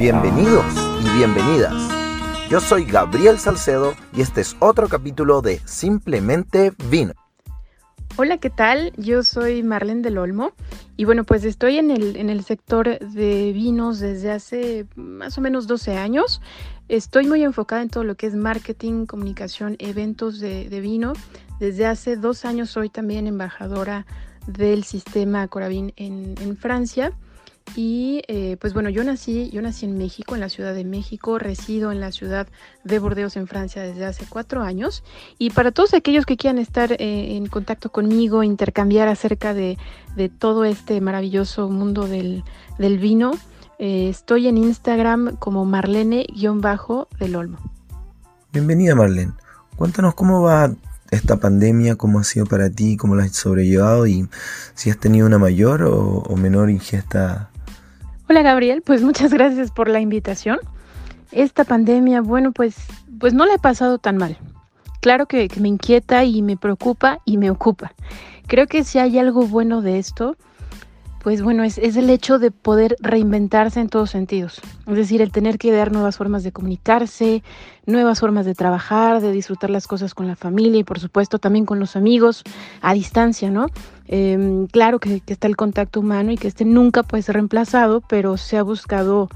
Bienvenidos y bienvenidas. Yo soy Gabriel Salcedo y este es otro capítulo de Simplemente Vino. Hola, ¿qué tal? Yo soy Marlene del Olmo y bueno, pues estoy en el, en el sector de vinos desde hace más o menos 12 años. Estoy muy enfocada en todo lo que es marketing, comunicación, eventos de, vino. Desde hace dos años soy también embajadora del sistema Coravin en, en Francia. Y eh, pues bueno, yo nací, yo nací en México, en la Ciudad de México, resido en la ciudad de Bordeaux, en Francia, desde hace cuatro años. Y para todos aquellos que quieran estar eh, en contacto conmigo, intercambiar acerca de, todo este maravilloso mundo del, vino, eh, estoy en Instagram como Marlene-del Olmo. Bienvenida Marlene. Cuéntanos cómo va esta pandemia, cómo ha sido para ti, cómo la has sobrellevado y si has tenido una mayor o menor ingesta Hola Gabriel, pues muchas gracias por la invitación. Esta pandemia, bueno, pues, pues no la he pasado tan mal. Claro que, que me inquieta y me preocupa y me ocupa. Creo que si hay algo bueno de esto, pues bueno, es, el hecho de poder reinventarse en todos sentidos. Es decir, el tener que dar nuevas formas de comunicarse, nuevas formas de trabajar, de disfrutar las cosas con la familia y por supuesto también con los amigos a distancia, ¿no? Em, claro que, que está el contacto humano y que este nunca puede ser reemplazado, pero se ha buscado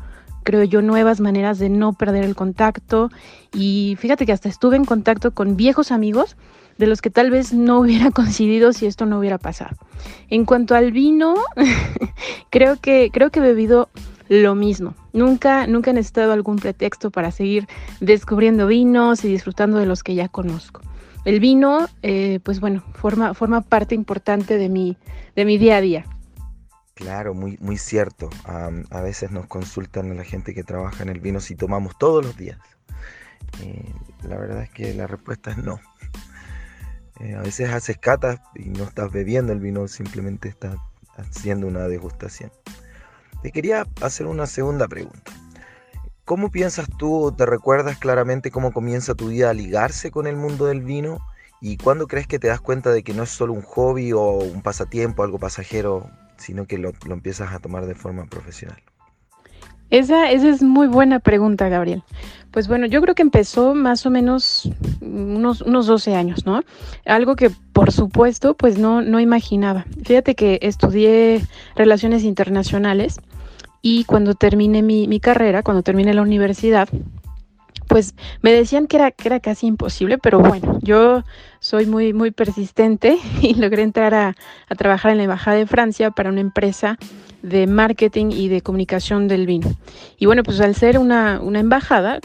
creo yo, nuevas maneras de no perder el contacto. Y fíjate que hasta estuve en contacto con viejos amigos de los que tal vez no hubiera coincidido si esto no hubiera pasado. En cuanto al vino, creo que creo que he bebido lo mismo. Nunca, nunca he necesitado algún pretexto para seguir descubriendo vinos y disfrutando de los que ya conozco. El vino, eh, pues bueno, forma, forma parte importante de mi, de mi día a día. Claro, muy, muy cierto. a veces nos consultan a la gente que trabaja en el vino si tomamos todos los días. Eh, la verdad es que la respuesta es no. Eh, a veces haces catas y no estás bebiendo el vino, simplemente estás haciendo una degustación. Te quería hacer una segunda pregunta. ¿Cómo piensas tú, te recuerdas claramente cómo comienza tu vida a ligarse con el mundo del vino? ¿Y cuándo crees que te das cuenta de que no es solo un hobby o un pasatiempo, algo pasajero, sino que lo, lo empiezas a tomar de forma profesional? Esa, esa es muy buena pregunta, Gabriel. Pues bueno, yo creo que empezó más o menos unos, unos 12 años, ¿no? Algo que por supuesto pues no, no imaginaba. Fíjate que estudié relaciones internacionales y cuando terminé mi, mi carrera, cuando terminé la universidad, pues me decían que era, que era casi imposible, pero bueno, yo soy muy, muy persistente y logré entrar a, trabajar en la Embajada de Francia para una empresa de marketing y de comunicación del vino. Y bueno, pues al ser una, una, embajada,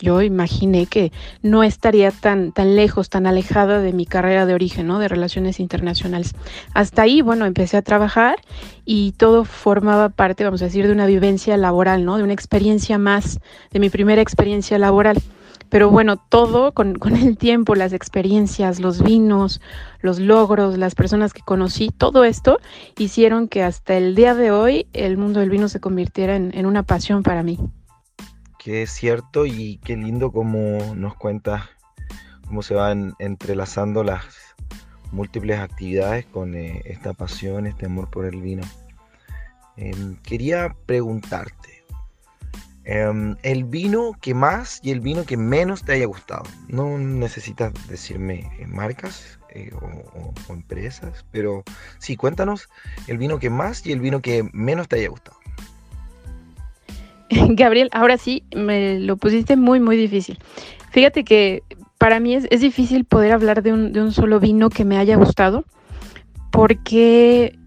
yo imaginé que no estaría tan, tan lejos, tan alejada de mi carrera de origen, ¿no? De relaciones internacionales. Hasta ahí, bueno, empecé a trabajar y todo formaba parte, vamos a decir, de una vivencia laboral, ¿no? De una experiencia más, de mi primera experiencia laboral. Pero bueno, todo con, el tiempo, las experiencias, los vinos, los logros, las personas que conocí, todo esto hicieron que hasta el día de hoy el mundo del vino se convirtiera en, una pasión para mí. Qué cierto y qué lindo como nos cuentas cómo se van entrelazando las múltiples actividades con eh, esta pasión, este amor por el vino. Em, quería preguntarte, Em, el vino que más y el vino que menos te haya gustado. No necesitas decirme eh, marcas eh, o, empresas, pero sí, cuéntanos el vino que más y el vino que menos te haya gustado. Gabriel, ahora sí, me lo pusiste muy, muy difícil. Fíjate que para mí es, difícil poder hablar de un, de un solo vino que me haya gustado, porque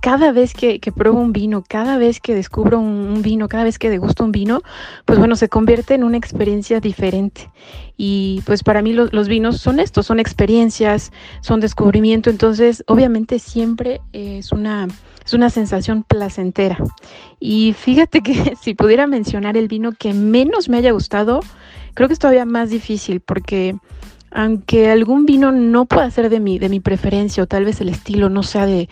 cada vez que, pruebo un vino, cada vez que descubro un, vino, cada vez que degusto un vino, pues bueno, se convierte en una experiencia diferente. Y pues para mí los, vinos son estos, son experiencias, son descubrimiento, entonces obviamente siempre es una, es una sensación placentera. Y fíjate que si pudiera mencionar el vino que menos me haya gustado, creo que es todavía más difícil porque aunque algún vino no pueda ser de mi, de mi preferencia o tal vez el estilo no sea de,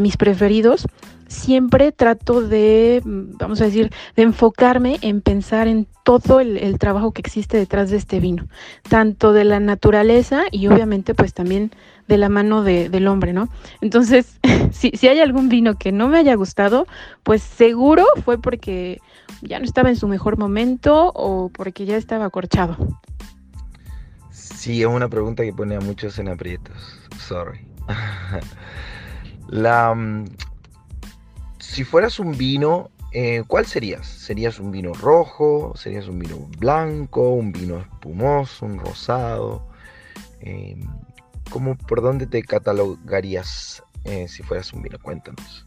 mis preferidos, siempre trato de, mm, vamos a decir, de enfocarme en pensar en todo el, trabajo que existe detrás de este vino, tanto de la naturaleza y obviamente pues también de la mano del hombre, ¿no? Entonces, si, si hay algún vino que no me haya gustado, pues seguro fue porque ya no estaba en su mejor momento o porque ya estaba acorchado. Sí, es una pregunta que pone a muchos en aprietos. Sorry. La, mm, si fueras un vino, eh, ¿cuál serías? ¿Serías un vino rojo? ¿Serías un vino blanco? ¿Un vino espumoso? ¿Un rosado? Eh, ¿cómo, ¿Por dónde te catalogarías eh, si fueras un vino? Cuéntanos.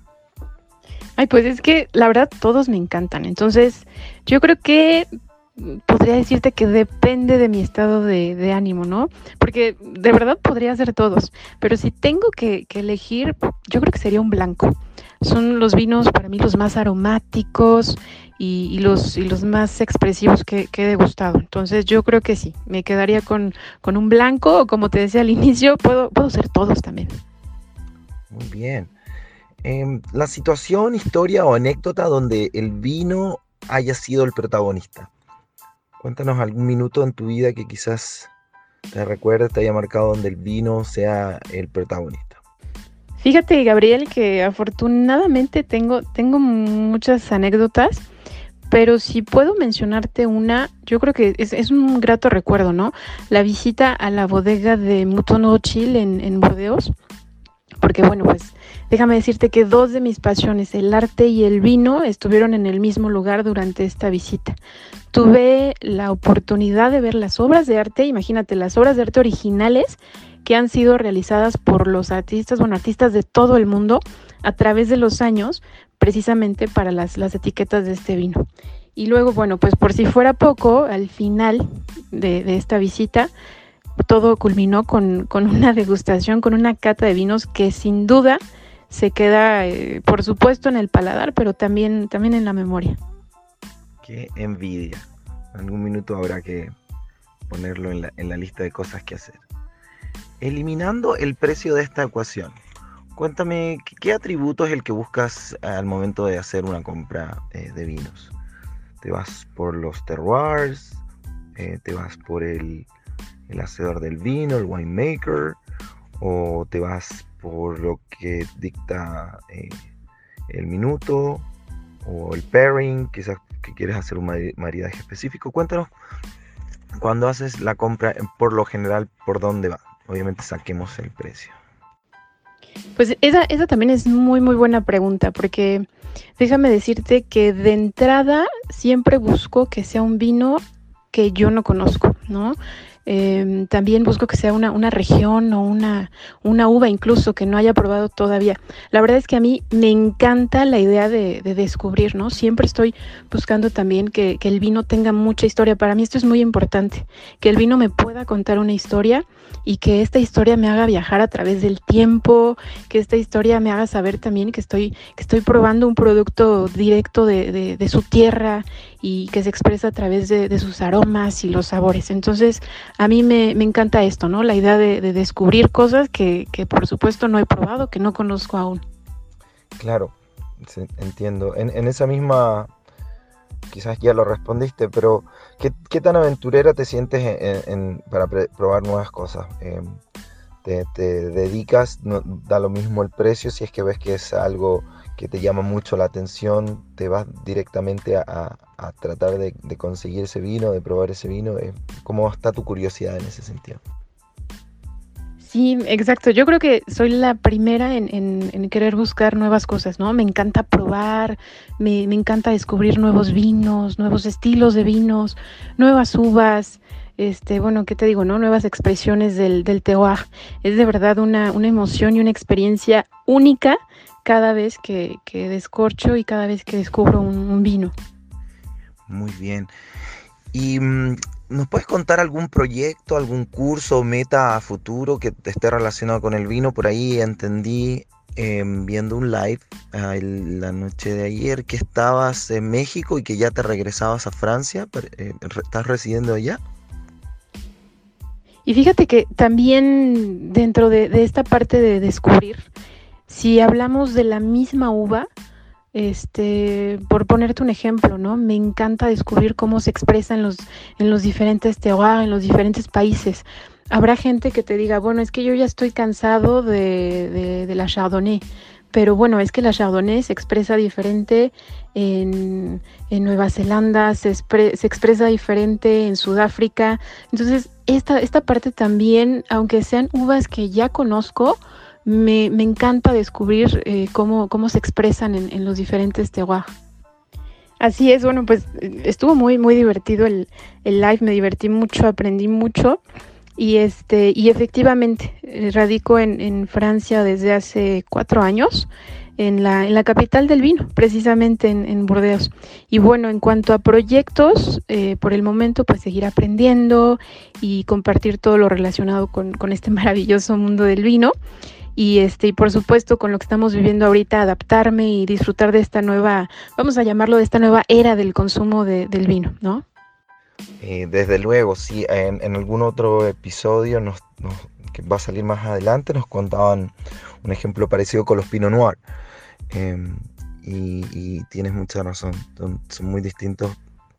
Ay, pues es que la verdad todos me encantan. Entonces, yo creo que podría decirte que depende de mi estado de, ánimo, ¿no? Porque de verdad podría ser todos, pero si tengo que, elegir, yo creo que sería un blanco. Son los vinos para mí los más aromáticos y, los, más expresivos que, he degustado. Entonces yo creo que sí, me quedaría con, un blanco o como te decía al inicio, puedo, puedo ser todos también. Muy bien. Em, la situación, historia o anécdota donde el vino haya sido el protagonista. Cuéntanos algún minuto en tu vida que quizás te recuerde, te haya marcado donde el vino sea el protagonista. Fíjate, Gabriel, que afortunadamente tengo, tengo muchas anécdotas, pero si puedo mencionarte una, yo creo que es, un grato recuerdo, ¿no? La visita a la bodega de Mutono Chile en, en porque bueno, pues déjame decirte que dos de mis pasiones, el arte y el vino, estuvieron en el mismo lugar durante esta visita tuve la oportunidad de ver las obras de arte, imagínate, las obras de arte originales que han sido realizadas por los artistas, bueno, artistas de todo el mundo a través de los años, precisamente para las, etiquetas de este vino. Y luego, bueno, pues por si fuera poco, al final de, esta visita, todo culminó con, una degustación, con una cata de vinos que sin duda se queda, eh, por supuesto, en el paladar, pero también, también en la memoria. Qué envidia. En algún minuto habrá que ponerlo en la, lista de cosas que hacer. Eliminando el precio de esta ecuación, cuéntame qué atributo es el que buscas al momento de hacer una compra eh, de vinos. ¿Te vas por los terroirs? Eh, ¿Te vas por el, hacedor del vino, el winemaker? ¿O te vas por lo que dicta eh, el minuto? ¿O el pairing? Quizás que quieres hacer un maridaje específico, cuéntanos cuando haces la compra, por lo general, por dónde va. Obviamente saquemos el precio. Pues esa, esa también es muy, muy buena pregunta, porque déjame decirte que de entrada siempre busco que sea un vino que yo no conozco, ¿no? Em, también busco que sea una, una región o una, una, uva incluso que no haya probado todavía. La verdad es que a mí me encanta la idea de, descubrir, ¿no? Siempre estoy buscando también que, que, el vino tenga mucha historia. Para mí esto es muy importante, que el vino me pueda contar una historia y que esta historia me haga viajar a través del tiempo, que esta historia me haga saber también que estoy, que estoy probando un producto directo de, de, su tierra y que se expresa a través de, sus aromas y los sabores. Entonces, a mí me, encanta esto, ¿no? La idea de, descubrir cosas que, que, por supuesto no he probado, que no conozco aún. Claro, entiendo. En, en esa misma quizás ya lo respondiste, pero ¿qué, tan aventurera te sientes para probar nuevas cosas? Em, te, dedicas, no, da lo mismo el precio, si es que ves que es algo que te llama mucho la atención, te vas directamente a, tratar de, conseguir ese vino, de probar ese vino. Eh, ¿Cómo está tu curiosidad en ese sentido? Sí, exacto. Yo creo que soy la primera en, querer buscar nuevas cosas, ¿no? Me encanta probar, me, encanta descubrir nuevos vinos, nuevos estilos de vinos, nuevas uvas, este, bueno, ¿qué te digo, no? Nuevas expresiones del, del Es de verdad una, emoción y una experiencia única cada vez que, descorcho y cada vez que descubro un, un vino. Muy bien. Y mm, ¿Nos puedes contar algún proyecto, algún curso o meta a futuro que esté relacionado con el vino? Por ahí entendí em, viendo un live ah, la noche de ayer que estabas en México y que ya te regresabas a Francia. Eh, ¿Estás residiendo allá? Y fíjate que también dentro de, esta parte de descubrir, si hablamos de la misma uva, Este, por ponerte un ejemplo, ¿no? Me encanta descubrir cómo se expresa en los, en los diferentes terroirs, en los diferentes países. Habrá gente que te diga, bueno, es que yo ya estoy cansado de, de, la Chardonnay, pero bueno, es que la Chardonnay se expresa diferente en, en Nueva Zelanda, se, se, expresa diferente en Sudáfrica. Entonces, esta, esta parte también, aunque sean uvas que ya conozco, me, encanta descubrir eh, cómo, cómo, se expresan en, los diferentes terroirs. Así es, bueno, pues estuvo muy, muy divertido el, el, live, me divertí mucho, aprendí mucho y este, y efectivamente eh, radico en, Francia desde hace cuatro años en la, en la capital del vino, precisamente en, Burdeos. Y bueno, en cuanto a proyectos, eh, por el momento, pues seguir aprendiendo y compartir todo lo relacionado con, con este maravilloso mundo del vino y este y por supuesto con lo que estamos viviendo ahorita adaptarme y disfrutar de esta nueva vamos a llamarlo de esta nueva era del consumo de, del vino no eh, desde luego sí en, algún otro episodio nos, que va a salir más adelante nos contaban un ejemplo parecido con los Pinot Noir. Y, y, tienes mucha razón son, son, muy distintos.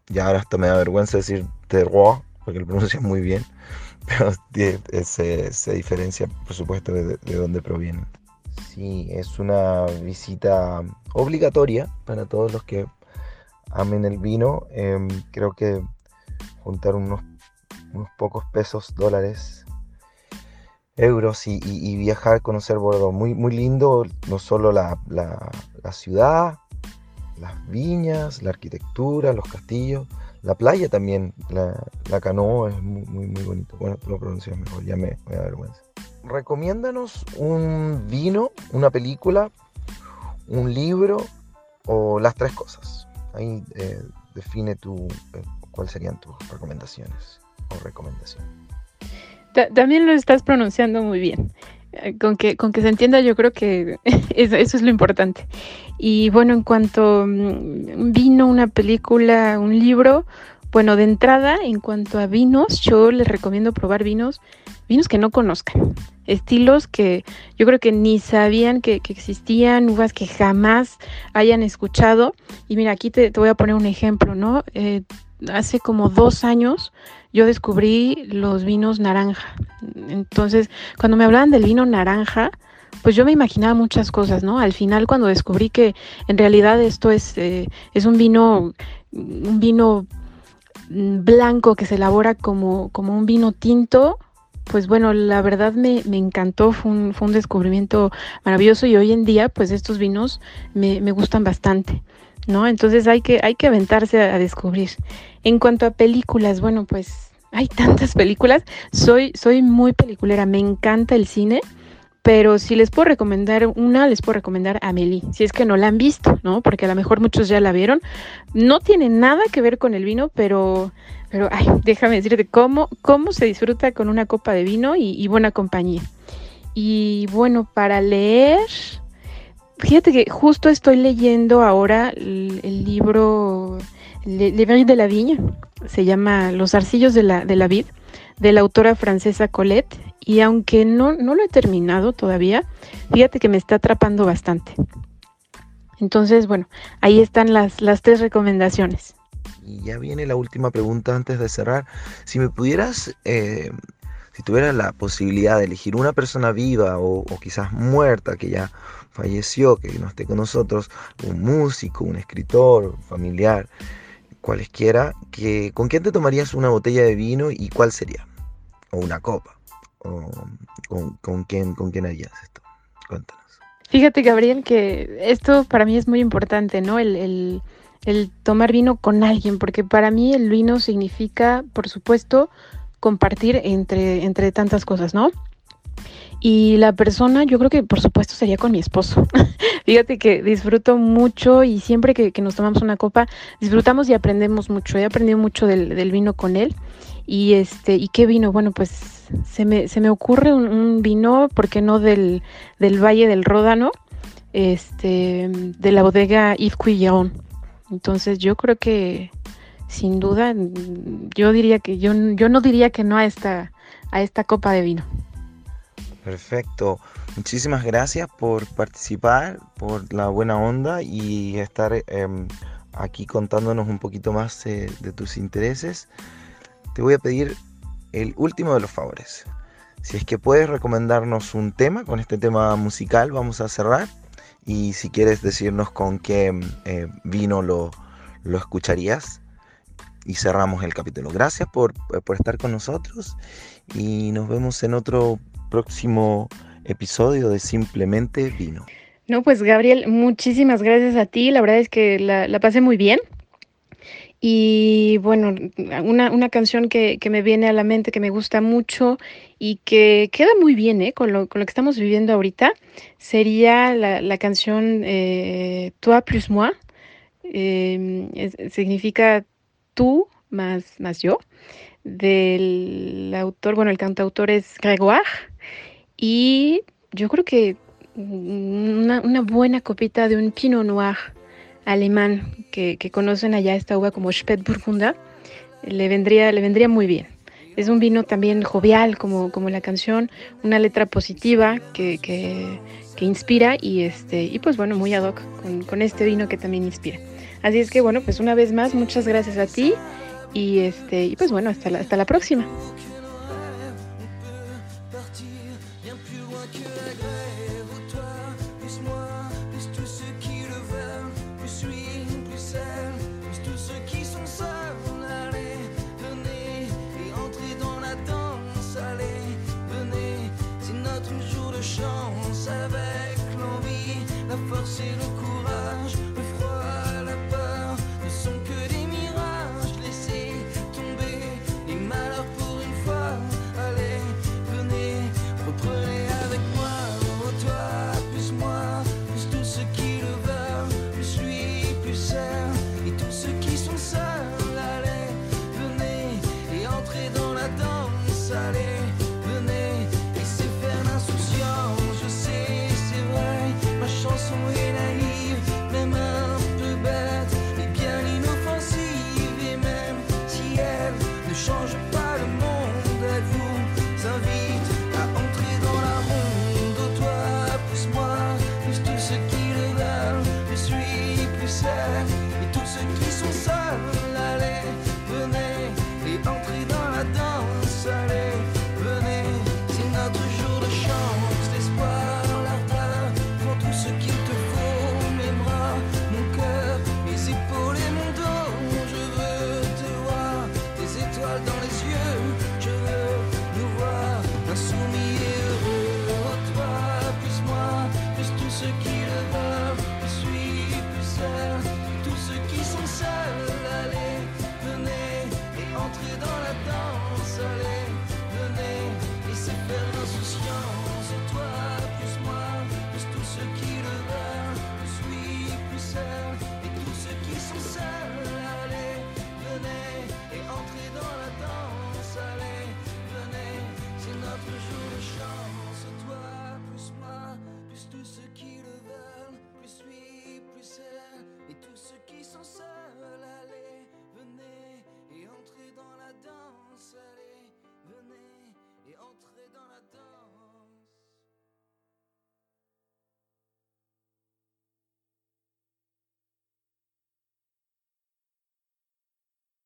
Ya ahora hasta me da vergüenza decir terroir porque lo pronuncias muy bien pero se, se, diferencia, por supuesto, de, de dónde provienen. Sí, es una visita obligatoria para todos los que amen el vino. Eh, creo que juntar unos, unos, pocos pesos, dólares, euros y, y, y, viajar, conocer Bordeaux. Muy, muy lindo, no solo la, la, la ciudad, las viñas, la arquitectura, los castillos, la playa también, la, canoa es muy, muy, muy bonito. Bueno, tú lo pronuncias mejor, ya me, me da vergüenza. Recomiéndanos un vino, una película, un libro o las tres cosas. Ahí eh, define tu, eh, cuáles serían tus recomendaciones o recomendaciones. También lo estás pronunciando muy bien. Eh, con que, con que se entienda, yo creo que eso, es lo importante. Y bueno, en cuanto mm, vino, una película, un libro, bueno, de entrada, en cuanto a vinos, yo les recomiendo probar vinos, vinos que no conozcan, estilos que yo creo que ni sabían que, que existían, uvas que jamás hayan escuchado. Y mira, aquí te, te voy a poner un ejemplo, ¿no? Eh, hace como dos años yo descubrí los vinos naranja. Entonces, cuando me hablaban del vino naranja, pues yo me imaginaba muchas cosas, ¿no? Al final, cuando descubrí que en realidad esto es, eh, es un vino, un vino blanco que se elabora como, como un vino tinto, pues bueno, la verdad me, me encantó, fue un, fue un, descubrimiento maravilloso y hoy en día, pues estos vinos me, me gustan bastante. ¿No? Entonces hay que, hay que aventarse a, descubrir. En cuanto a películas, bueno, pues hay tantas películas. Soy, soy muy peliculera, me encanta el cine. Pero si les puedo recomendar una, les puedo recomendar Amelie, si es que no la han visto, ¿no? Porque a lo mejor muchos ya la vieron. No tiene nada que ver con el vino, pero, pero ay, déjame decirte cómo, cómo se disfruta con una copa de vino y buena compañía. Y bueno, para leer, Fíjate que justo estoy leyendo ahora el, libro Le, de la Viña, se llama Los arcillos de la, de la vid, de la autora francesa Colette, y aunque no, no lo he terminado todavía, fíjate que me está atrapando bastante. Entonces, bueno, ahí están las, las tres recomendaciones. Y ya viene la última pregunta antes de cerrar. Si me pudieras, eh, si tuvieras la posibilidad de elegir una persona viva o quizás muerta que ya falleció, que no esté con nosotros, un músico, un escritor, familiar, cualesquiera, que, ¿con quién te tomarías una botella de vino y cuál sería? O una copa. O, con, con, quién, ¿Con quién harías esto? Cuéntanos. Fíjate, Gabriel, que esto para mí es muy importante, ¿no? El, el, el tomar vino con alguien, porque para mí el vino significa, por supuesto, compartir entre, entre tantas cosas, ¿no? Y la persona, yo creo que por supuesto sería con mi esposo. Fíjate que disfruto mucho y siempre que, nos tomamos una copa, disfrutamos y aprendemos mucho. He aprendido mucho del, vino con él. Y este, ¿y qué vino? Bueno, pues se me, se me ocurre un, vino, ¿por qué no del, del Valle del Ródano? Este, de la bodega Yves. Entonces yo creo que sin duda, yo diría que yo, yo no diría que no a esta, a esta copa de vino. Perfecto. Muchísimas gracias por participar, por la buena onda y estar em, aquí contándonos un poquito más eh, de tus intereses. Te voy a pedir el último de los favores. Si es que puedes recomendarnos un tema, con este tema musical vamos a cerrar. Y si quieres decirnos con qué eh, vino lo, lo escucharías, y cerramos el capítulo. Gracias por, por, estar con nosotros y nos vemos en otro próximo episodio de Simplemente Vino. No, pues Gabriel, muchísimas gracias a ti. La verdad es que la, la pasé muy bien. Y bueno, una, una canción que, que, me viene a la mente, que me gusta mucho y que queda muy bien ¿eh? con, lo, con, lo, que estamos viviendo ahorita, sería la, la canción eh, Toi plus moi. Es, significa tú más, más yo, del autor, bueno, el cantautor es Grégoire. Y yo creo que una, una buena copita de un Pinot Noir alemán que, que, conocen allá esta uva como Spätburgunder, le vendría, le vendría muy bien. Es un vino también jovial, como, como la canción, una letra positiva que, que, que, inspira y, este, y pues bueno, muy ad hoc con, con este vino que también inspira. Así es que bueno, pues una vez más, muchas gracias a ti y, este, y pues bueno, hasta la, hasta la próxima.